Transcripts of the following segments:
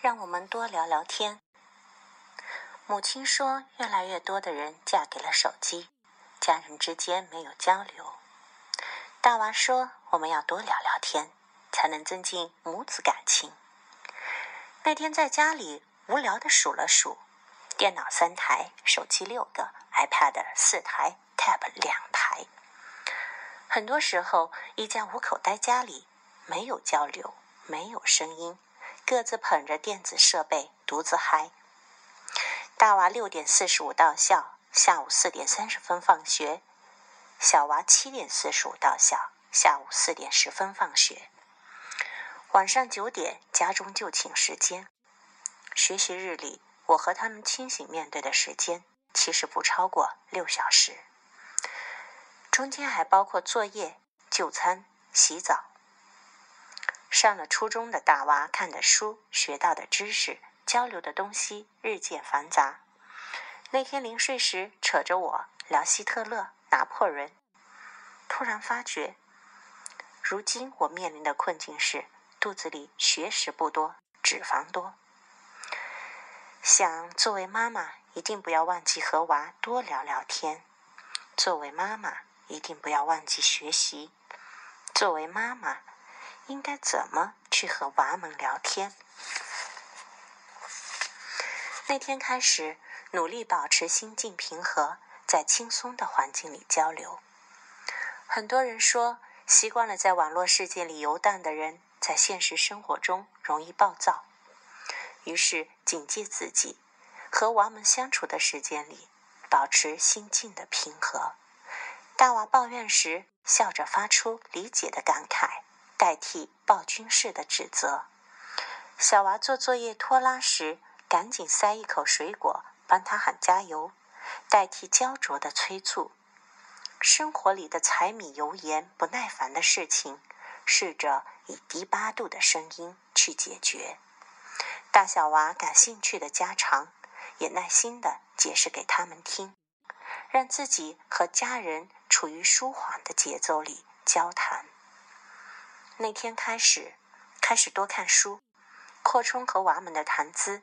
让我们多聊聊天。母亲说，越来越多的人嫁给了手机，家人之间没有交流。大娃说，我们要多聊聊天，才能增进母子感情。那天在家里无聊的数了数，电脑三台，手机六个，iPad 四台，Tab 两台。很多时候，一家五口待家里，没有交流，没有声音。各自捧着电子设备，独自嗨。大娃六点四十五到校，下午四点三十分放学；小娃七点四十五到校，下午四点十分放学。晚上九点，家中就寝时间。学习日里，我和他们清醒面对的时间，其实不超过六小时。中间还包括作业、就餐、洗澡。上了初中的大娃看的书、学到的知识、交流的东西日渐繁杂。那天临睡时，扯着我聊希特勒、拿破仑，突然发觉，如今我面临的困境是肚子里学识不多，脂肪多。想作为妈妈，一定不要忘记和娃多聊聊天；作为妈妈，一定不要忘记学习；作为妈妈。应该怎么去和娃们聊天？那天开始，努力保持心境平和，在轻松的环境里交流。很多人说，习惯了在网络世界里游荡的人，在现实生活中容易暴躁。于是，警戒自己，和娃们相处的时间里，保持心境的平和。大娃抱怨时，笑着发出理解的感慨。代替暴君式的指责，小娃做作业拖拉时，赶紧塞一口水果，帮他喊加油，代替焦灼的催促。生活里的柴米油盐不耐烦的事情，试着以低八度的声音去解决。大小娃感兴趣的家常，也耐心的解释给他们听，让自己和家人处于舒缓的节奏里交谈。那天开始，开始多看书，扩充和娃们的谈资。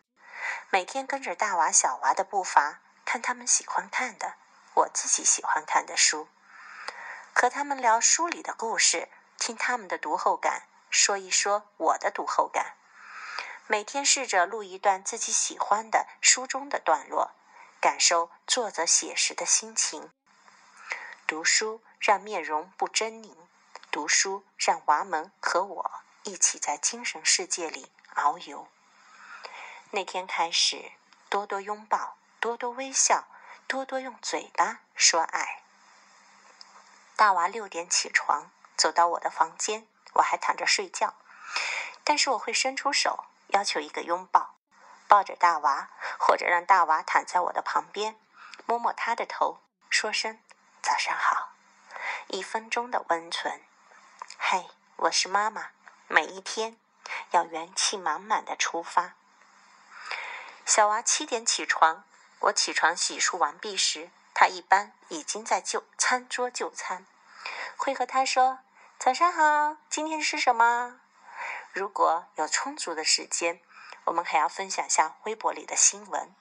每天跟着大娃小娃的步伐，看他们喜欢看的，我自己喜欢看的书，和他们聊书里的故事，听他们的读后感，说一说我的读后感。每天试着录一段自己喜欢的书中的段落，感受作者写时的心情。读书让面容不狰狞。读书让娃们和我一起在精神世界里遨游。那天开始，多多拥抱，多多微笑，多多用嘴巴说爱。大娃六点起床，走到我的房间，我还躺着睡觉，但是我会伸出手，要求一个拥抱，抱着大娃，或者让大娃躺在我的旁边，摸摸他的头，说声早上好，一分钟的温存。嘿，我是妈妈。每一天要元气满满的出发。小娃七点起床，我起床洗漱完毕时，他一般已经在就餐桌就餐。会和他说：“早上好，今天吃什么？”如果有充足的时间，我们还要分享下微博里的新闻。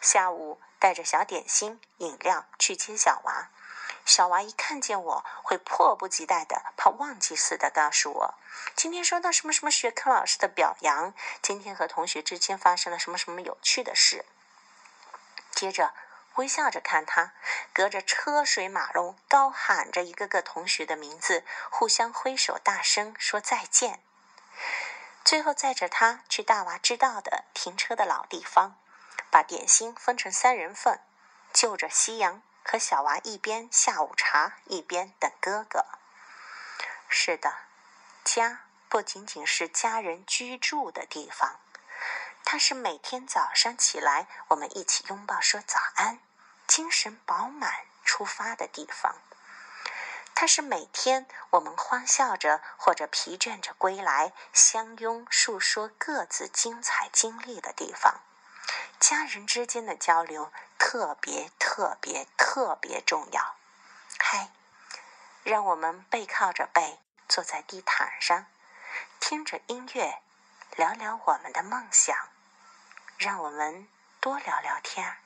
下午带着小点心、饮料去接小娃。小娃一看见我，会迫不及待的，怕忘记似的告诉我，今天收到什么什么学科老师的表扬，今天和同学之间发生了什么什么有趣的事。接着微笑着看他，隔着车水马龙，高喊着一个个同学的名字，互相挥手，大声说再见。最后载着他去大娃知道的停车的老地方，把点心分成三人份，就着夕阳。和小娃一边下午茶一边等哥哥。是的，家不仅仅是家人居住的地方，它是每天早上起来我们一起拥抱说早安、精神饱满出发的地方。它是每天我们欢笑着或者疲倦着归来，相拥述说各自精彩经历的地方。家人之间的交流特别特别特别重要。嗨，让我们背靠着背坐在地毯上，听着音乐，聊聊我们的梦想，让我们多聊聊天儿。